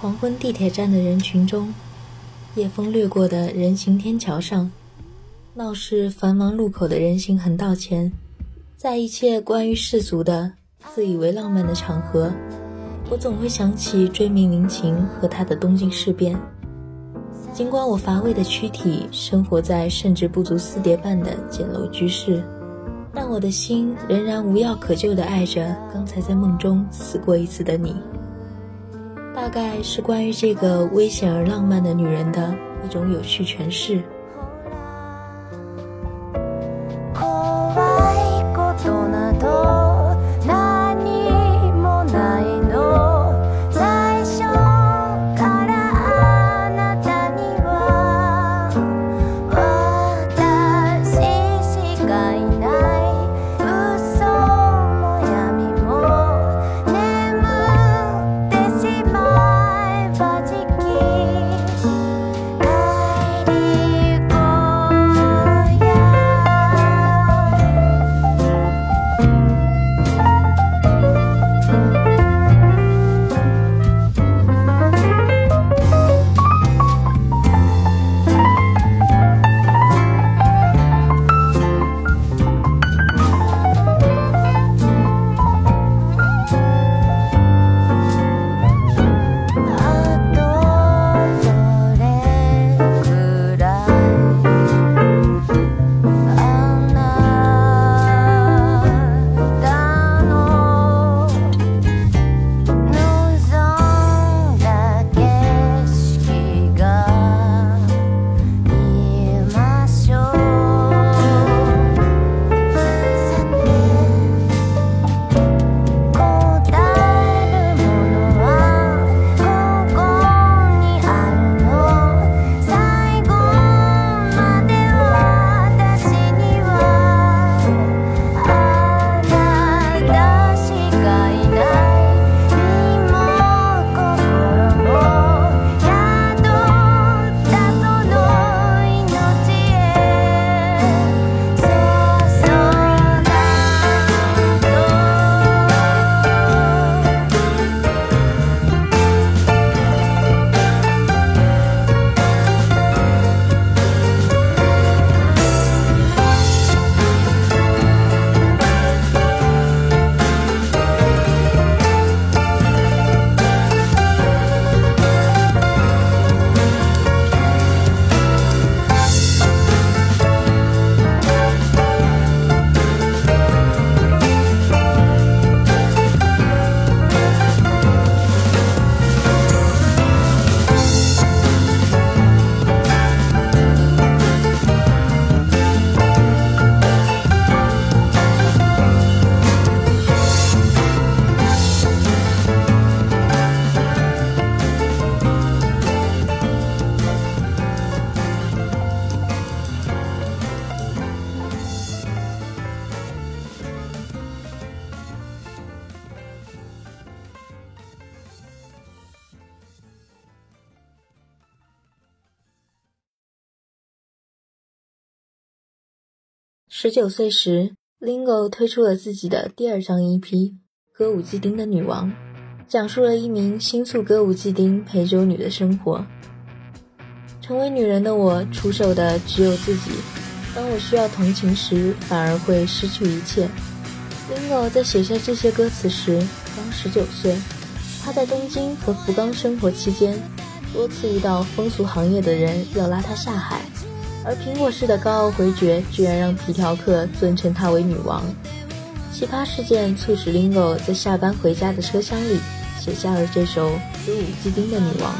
黄昏地铁站的人群中，夜风掠过的人行天桥上，闹市繁忙路口的人行横道前，在一切关于世俗的、自以为浪漫的场合，我总会想起追名林琴和他的东京事变。尽管我乏味的躯体生活在甚至不足四叠半的简陋居室，但我的心仍然无药可救地爱着刚才在梦中死过一次的你。大概是关于这个危险而浪漫的女人的一种有趣诠释。十九岁时，Lingo 推出了自己的第二张 EP《歌舞伎町的女王》，讲述了一名新宿歌舞伎町陪酒女的生活。成为女人的我，出手的只有自己。当我需要同情时，反而会失去一切。Lingo 在写下这些歌词时刚十九岁，他在东京和福冈生活期间，多次遇到风俗行业的人要拉他下海。而苹果式的高傲回绝，居然让皮条客尊称她为女王。奇葩事件促使 Lingo 在下班回家的车厢里写下了这首《歌舞伎町的女王》。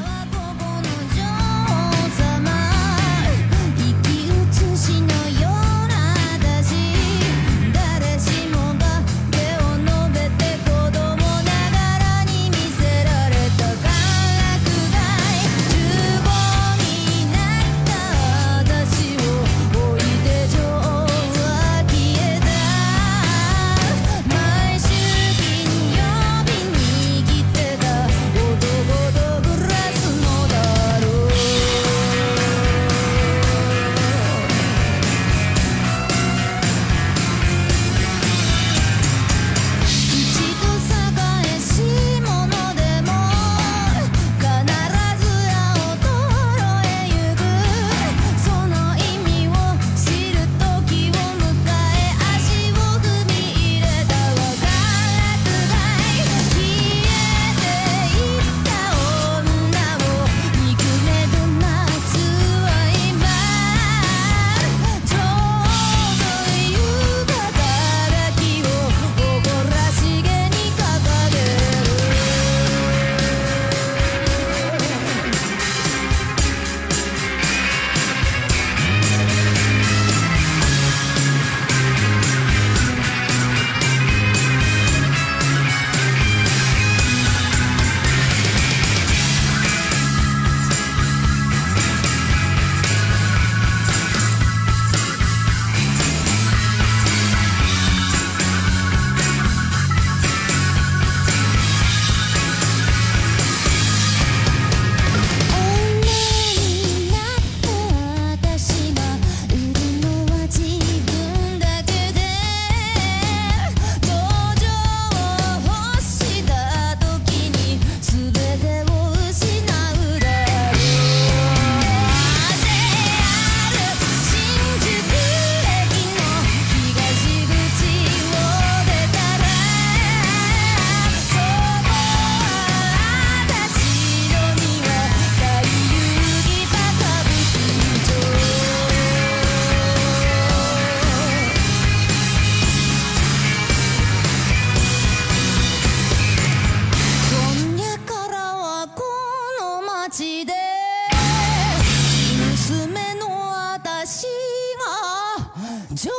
就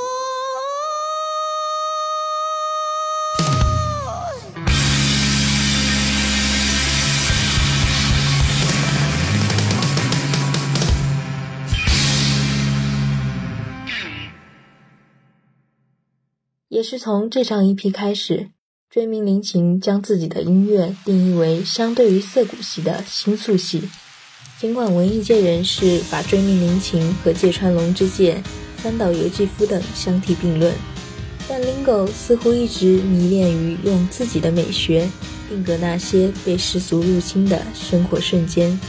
也是从这场一批开始，追名林琴将自己的音乐定义为相对于涩谷系的新宿系，尽管文艺界人士把追名林琴和芥川龙之介。三岛由纪夫等相提并论，但 Lingo 似乎一直迷恋于用自己的美学定格那些被世俗入侵的生活瞬间。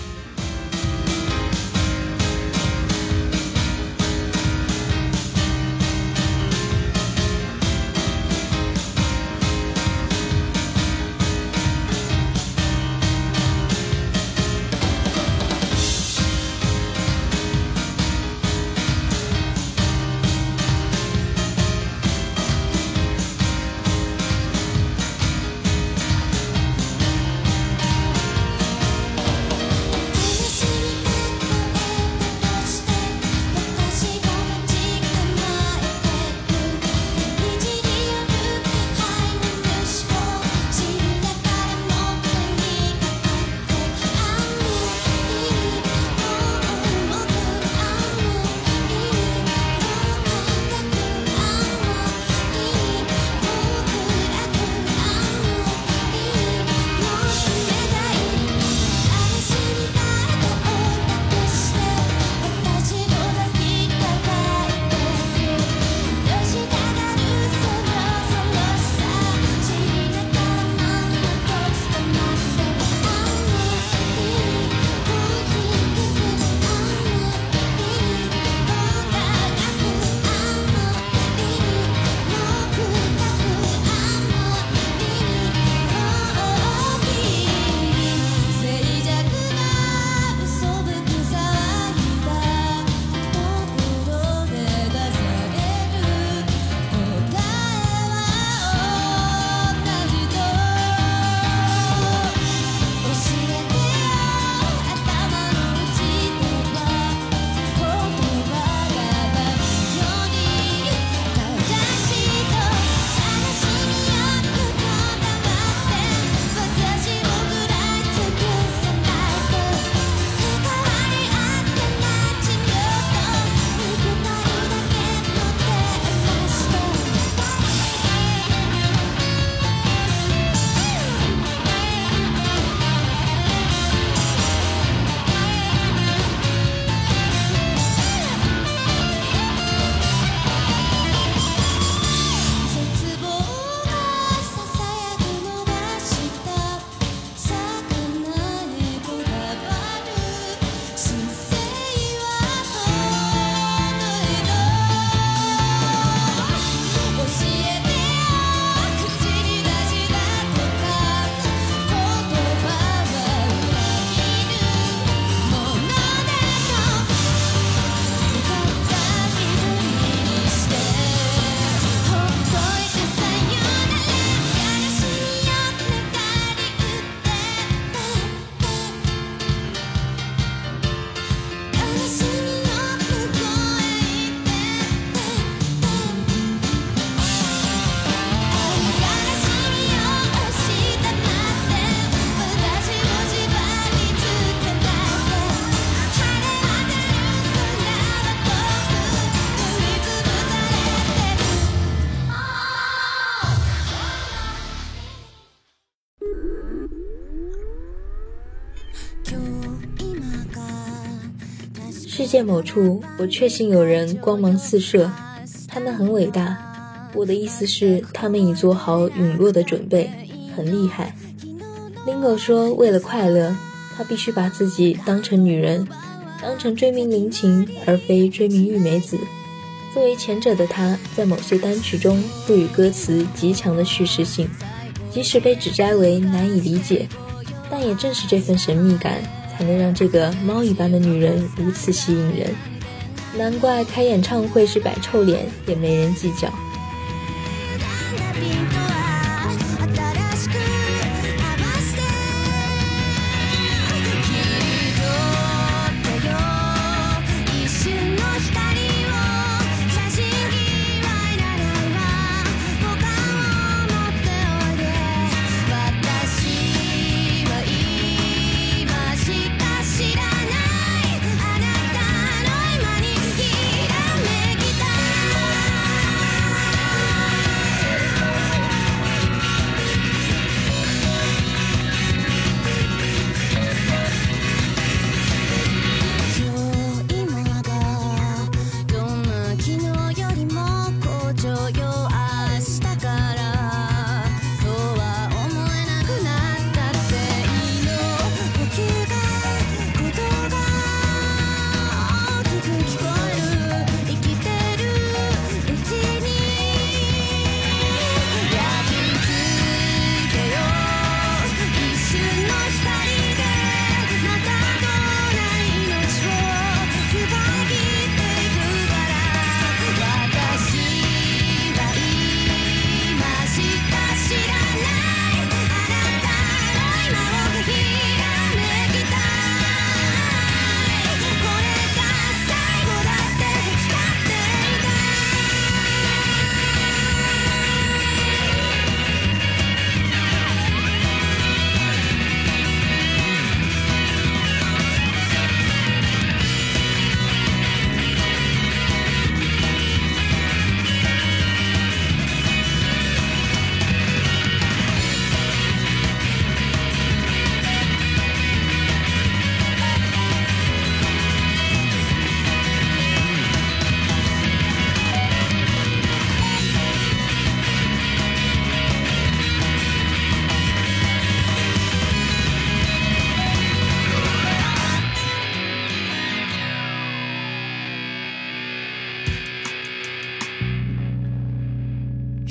界某处，我确信有人光芒四射，他们很伟大。我的意思是，他们已做好陨落的准备，很厉害。Lingo 说，为了快乐，他必须把自己当成女人，当成追名林檎，而非追名玉美子。作为前者的他，在某些单曲中赋予歌词极强的叙事性，即使被指摘为难以理解，但也正是这份神秘感。才能让这个猫一般的女人如此吸引人，难怪开演唱会是摆臭脸，也没人计较。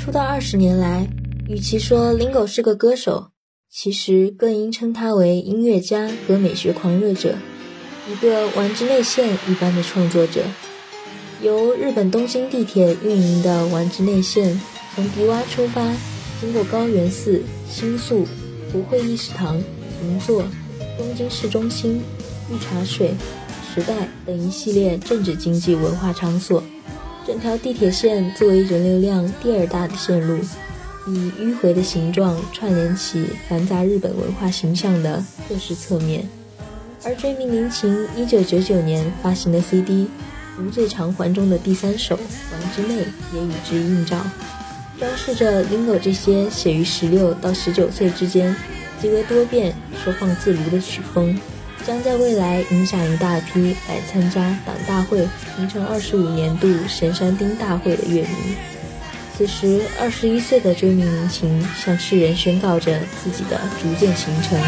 出道二十年来，与其说 Lingo 是个歌手，其实更应称他为音乐家和美学狂热者，一个丸之内线一般的创作者。由日本东京地铁运营的丸之内线，从迪洼出发，经过高原寺、新宿、福会议事堂、银座、东京市中心、御茶水、时代等一系列政治经济文化场所。整条地铁线作为人流量第二大的线路，以迂回的形状串联起繁杂日本文化形象的各式侧面。而追名林檎一九九九年发行的 CD。无罪偿还中的第三首《王之内》也与之映照，装饰着 Lingo 这些写于十六到十九岁之间、极为多变、收放自如的曲风，将在未来影响一大批来参加党大会平成二十五年度神山町大会的乐迷。此时，二十一岁的追名林檎向世人宣告着自己的逐渐形成。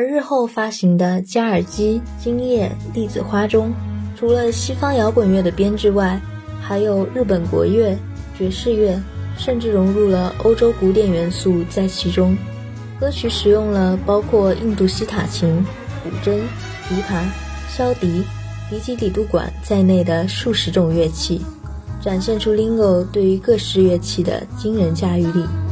而日后发行的《加尔基》《今夜》《栗子花》中，除了西方摇滚乐的编制外，还有日本国乐、爵士乐，甚至融入了欧洲古典元素在其中。歌曲使用了包括印度西塔琴、古筝、琵琶、箫笛、迪吉里杜管在内的数十种乐器，展现出 Lingo 对于各式乐器的惊人驾驭力。「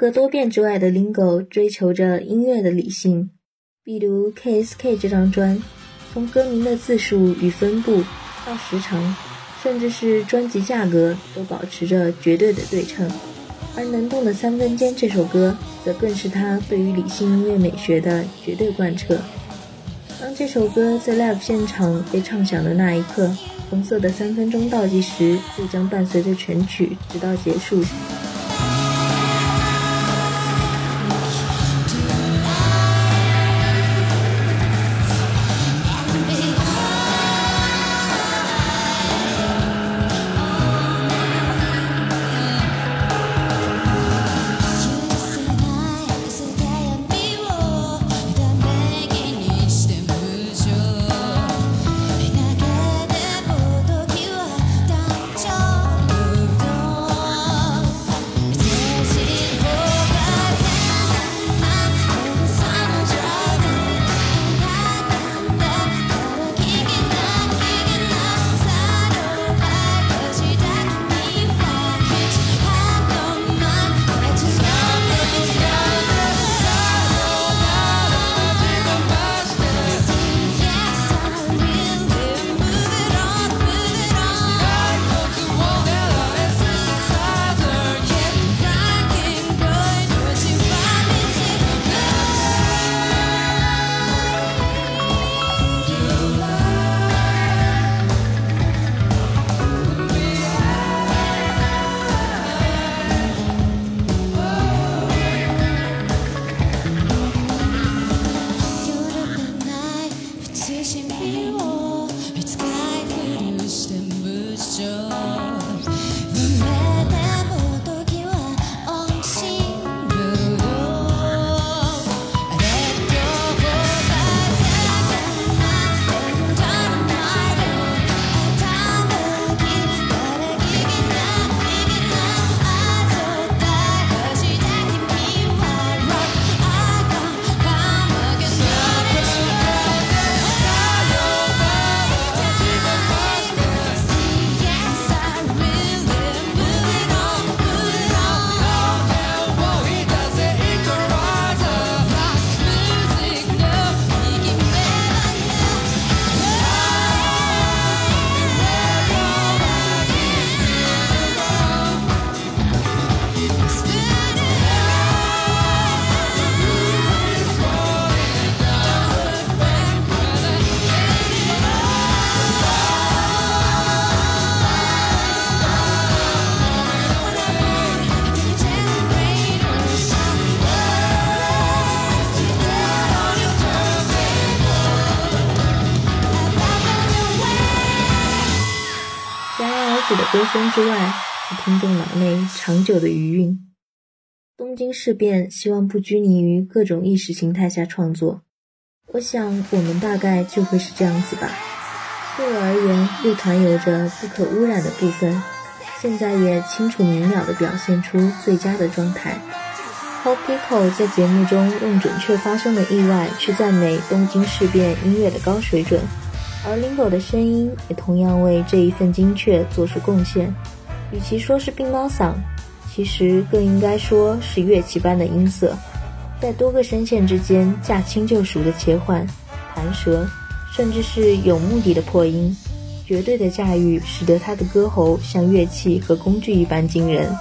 格多变之外的 Lingo 追求着音乐的理性，比如 KSK 这张专，从歌名的字数与分布到时长，甚至是专辑价格都保持着绝对的对称。而能动的三分间这首歌，则更是他对于理性音乐美学的绝对贯彻。当这首歌在 live 现场被唱响的那一刻，红色的三分钟倒计时就将伴随着全曲直到结束。声之外，是听众脑内长久的余韵。东京事变希望不拘泥于各种意识形态下创作，我想我们大概就会是这样子吧。对我而言，乐团有着不可污染的部分，现在也清楚明了地表现出最佳的状态。Hope Pico 在节目中用准确发生的意外去赞美东京事变音乐的高水准。而 Lingo 的声音也同样为这一份精确做出贡献。与其说是病猫嗓，其实更应该说是乐器般的音色，在多个声线之间驾轻就熟的切换、弹舌，甚至是有目的的破音，绝对的驾驭使得他的歌喉像乐器和工具一般惊人。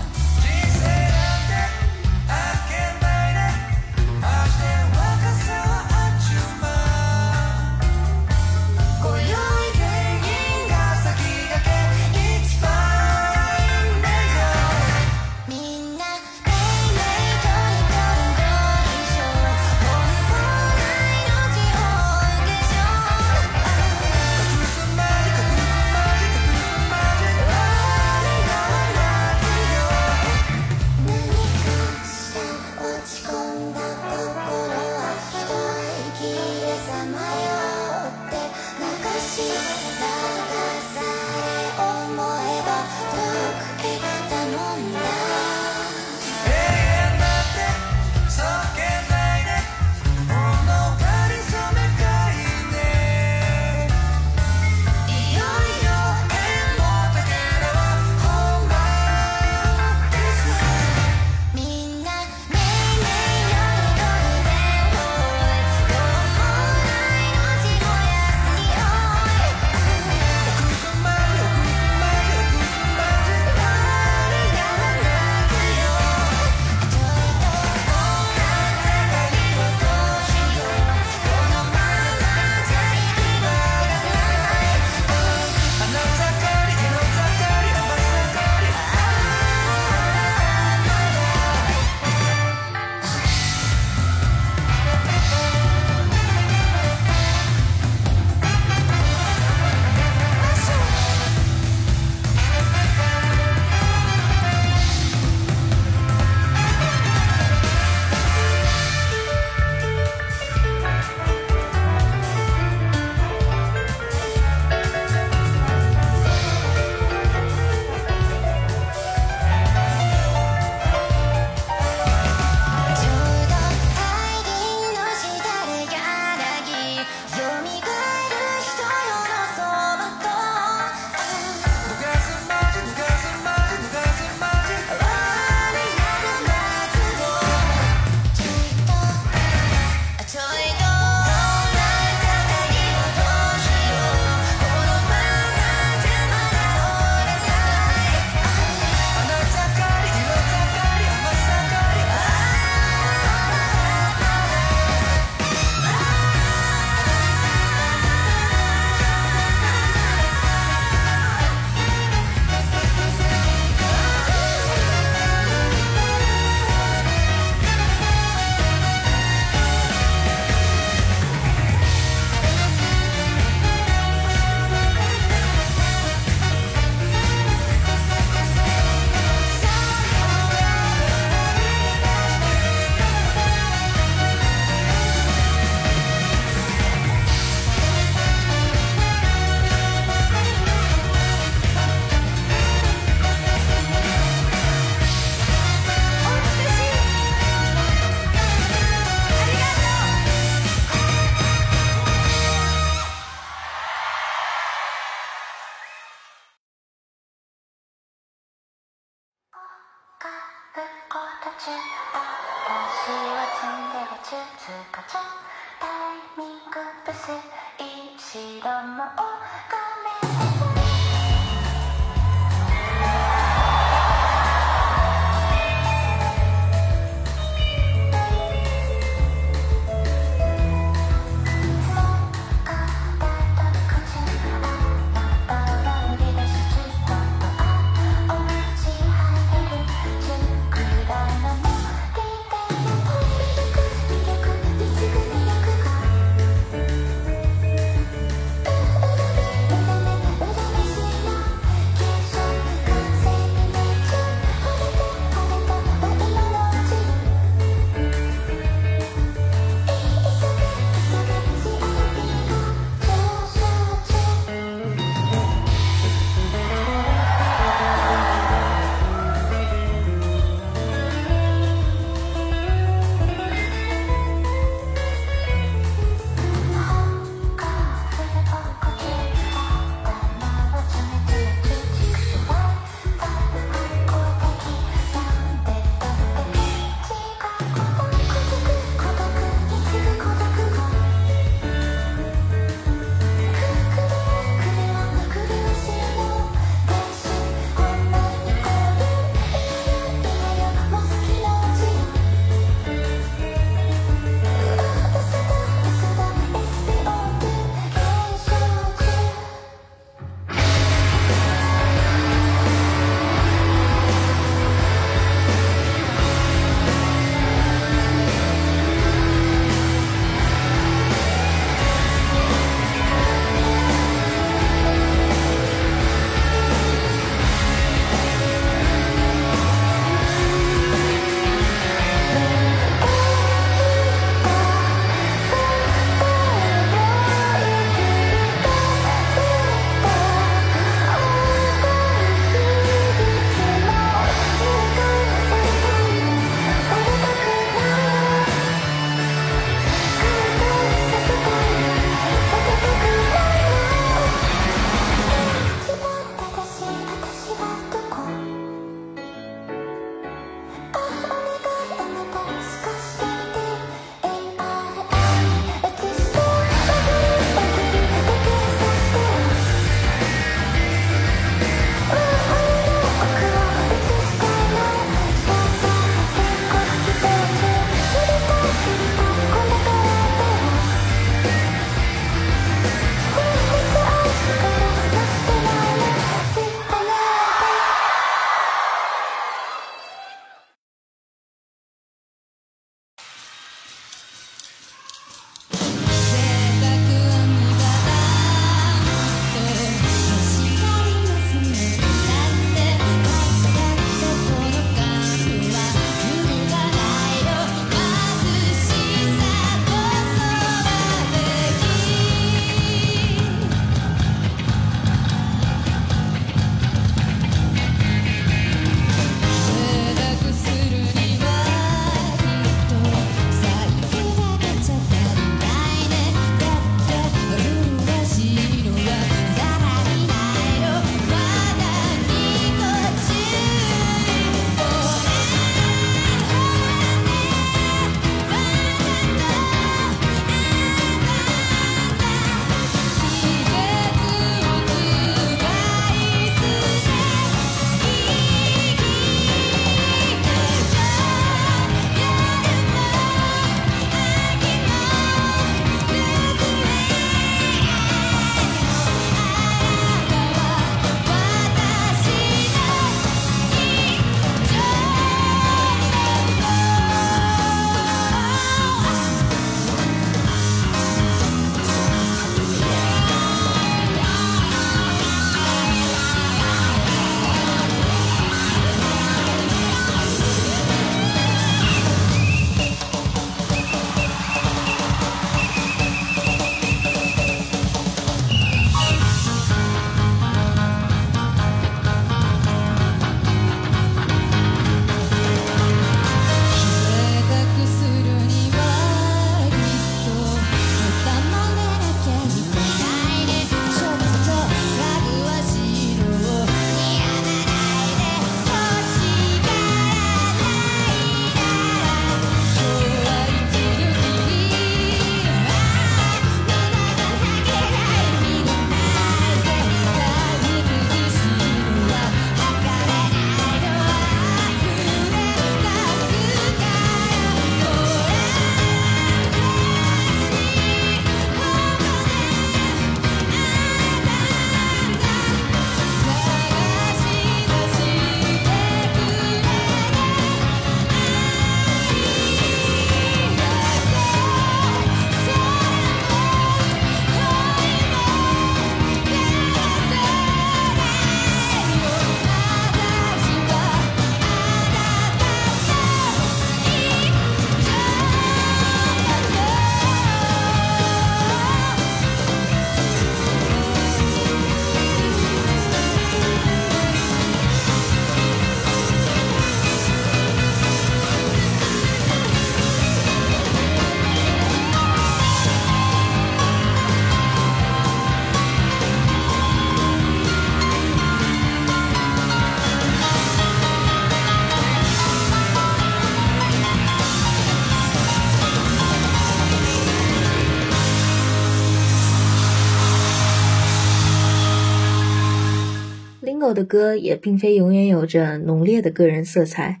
后的歌也并非永远有着浓烈的个人色彩，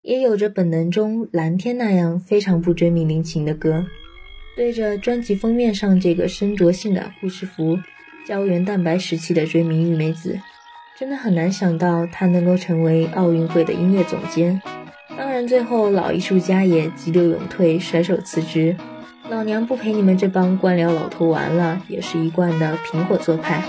也有着本能中蓝天那样非常不追命令情的歌。对着专辑封面上这个身着性感护士服、胶原蛋白时期的追名玉美子，真的很难想到她能够成为奥运会的音乐总监。当然，最后老艺术家也急流勇退，甩手辞职。老娘不陪你们这帮官僚老头玩了，也是一贯的苹果做派。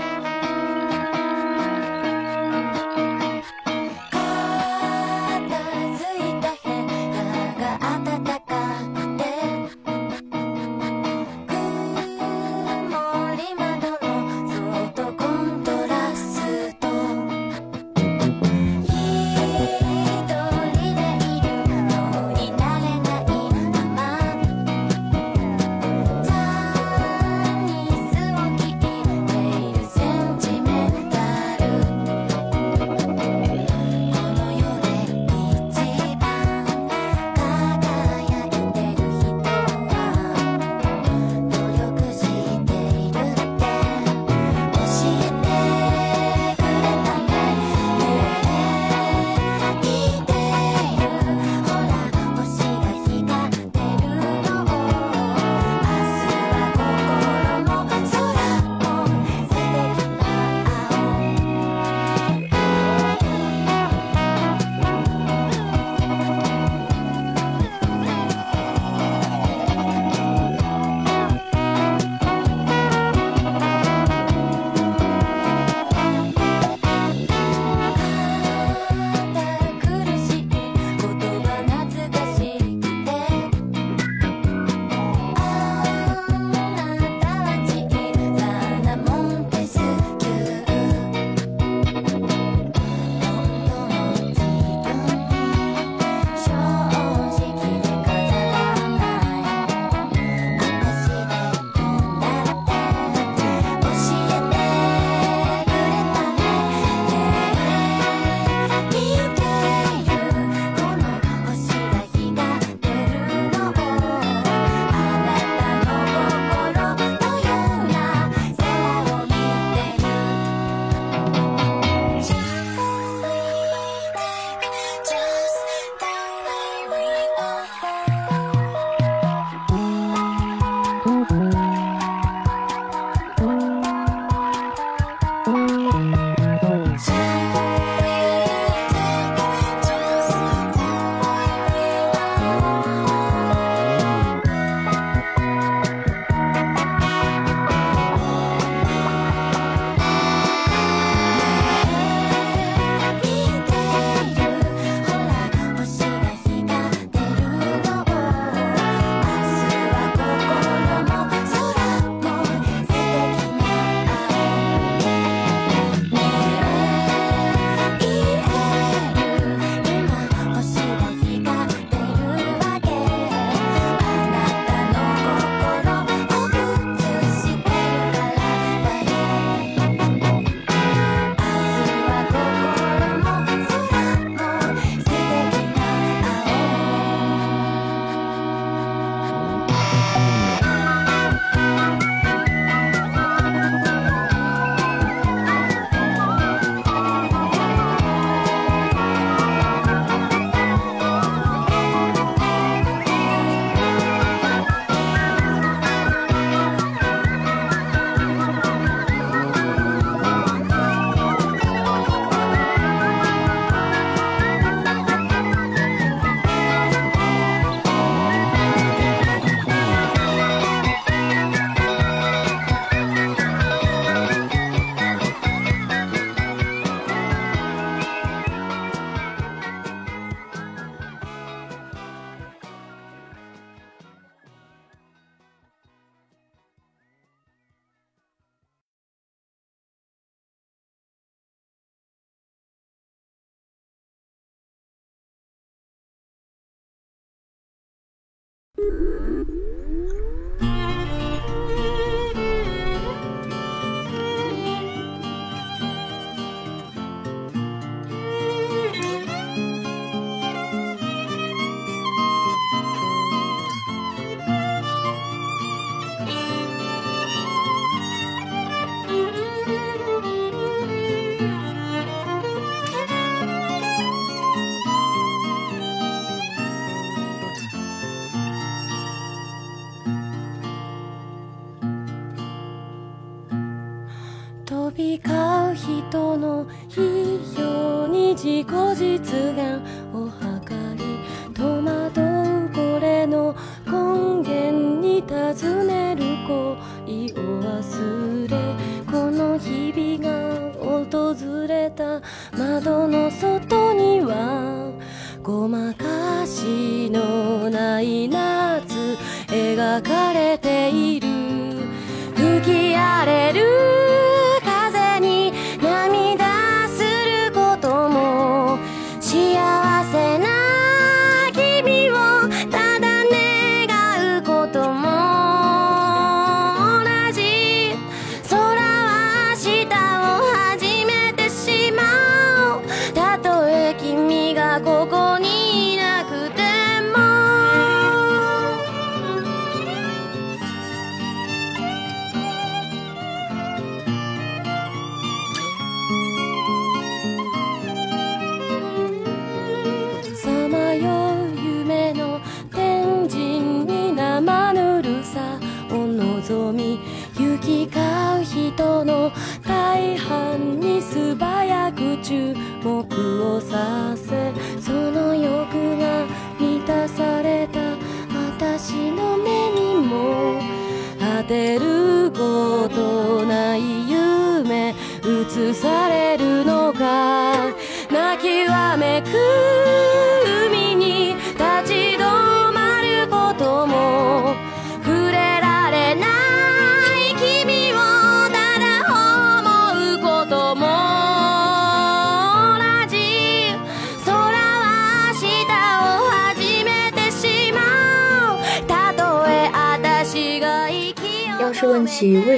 う人の費用に自己実現。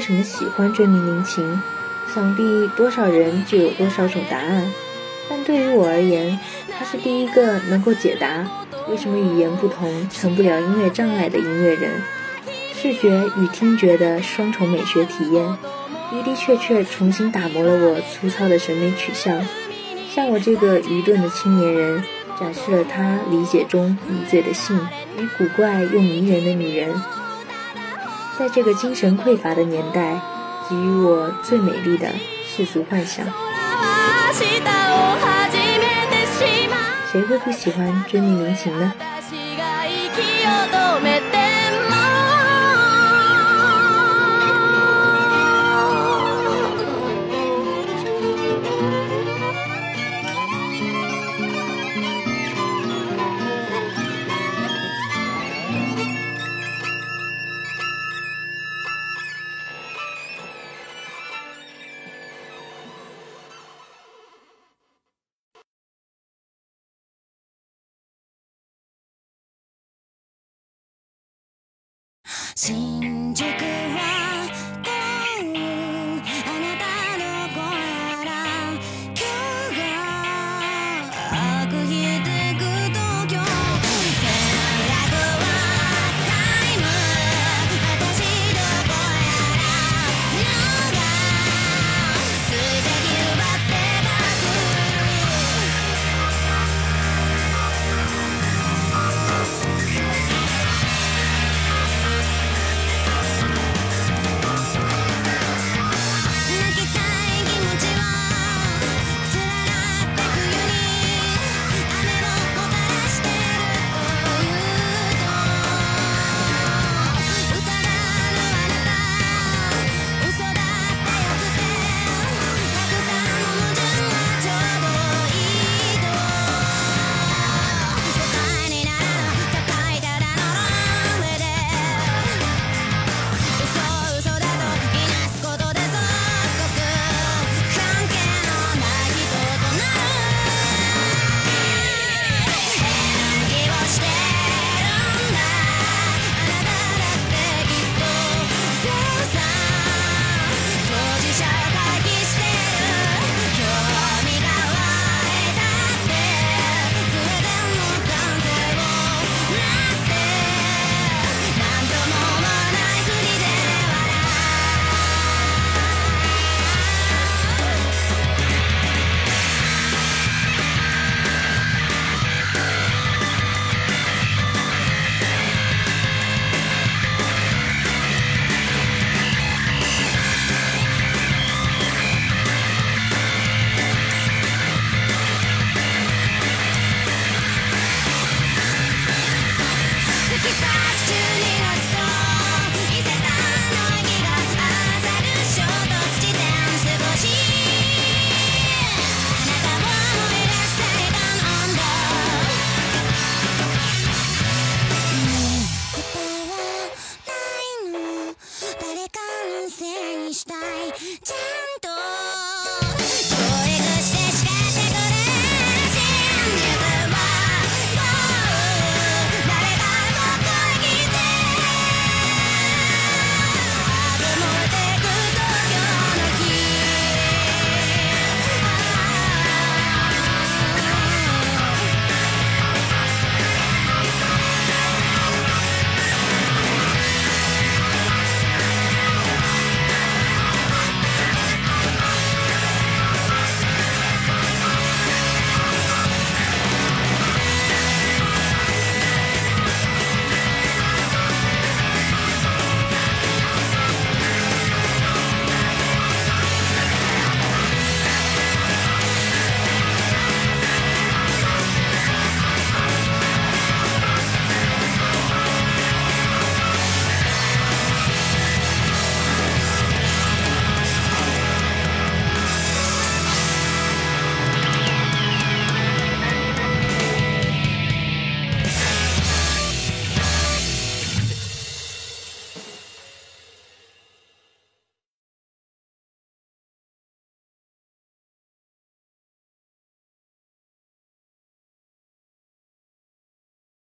什么喜欢追名林檎，想必多少人就有多少种答案。但对于我而言，他是第一个能够解答为什么语言不同成不了音乐障碍的音乐人。视觉与听觉的双重美学体验，的的确确重新打磨了我粗糙的审美取向，像我这个愚钝的青年人展示了他理解中迷醉的性与古怪又迷人的女人。在这个精神匮乏的年代，给予我最美丽的世俗幻想。明日を始めてしまう谁会不喜欢追名林檎呢？